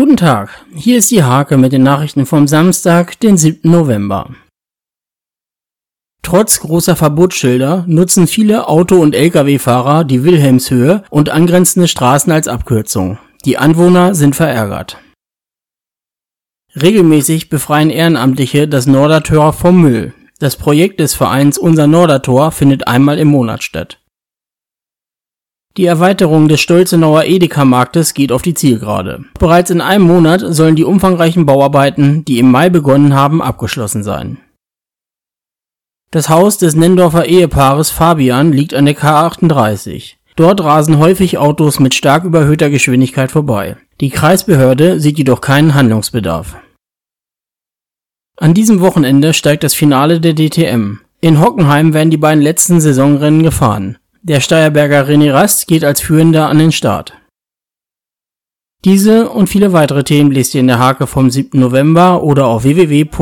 Guten Tag, hier ist die Hake mit den Nachrichten vom Samstag, den 7. November. Trotz großer Verbotsschilder nutzen viele Auto- und Lkw-Fahrer die Wilhelmshöhe und angrenzende Straßen als Abkürzung. Die Anwohner sind verärgert. Regelmäßig befreien Ehrenamtliche das Nordertor vom Müll. Das Projekt des Vereins Unser Nordertor findet einmal im Monat statt. Die Erweiterung des Stolzenauer Edeka-Marktes geht auf die Zielgerade. Bereits in einem Monat sollen die umfangreichen Bauarbeiten, die im Mai begonnen haben, abgeschlossen sein. Das Haus des Nendorfer Ehepaares Fabian liegt an der K38. Dort rasen häufig Autos mit stark überhöhter Geschwindigkeit vorbei. Die Kreisbehörde sieht jedoch keinen Handlungsbedarf. An diesem Wochenende steigt das Finale der DTM. In Hockenheim werden die beiden letzten Saisonrennen gefahren. Der Steierberger René Rast geht als Führender an den Start. Diese und viele weitere Themen lest ihr in der Hake vom 7. November oder auf www.diehake.de.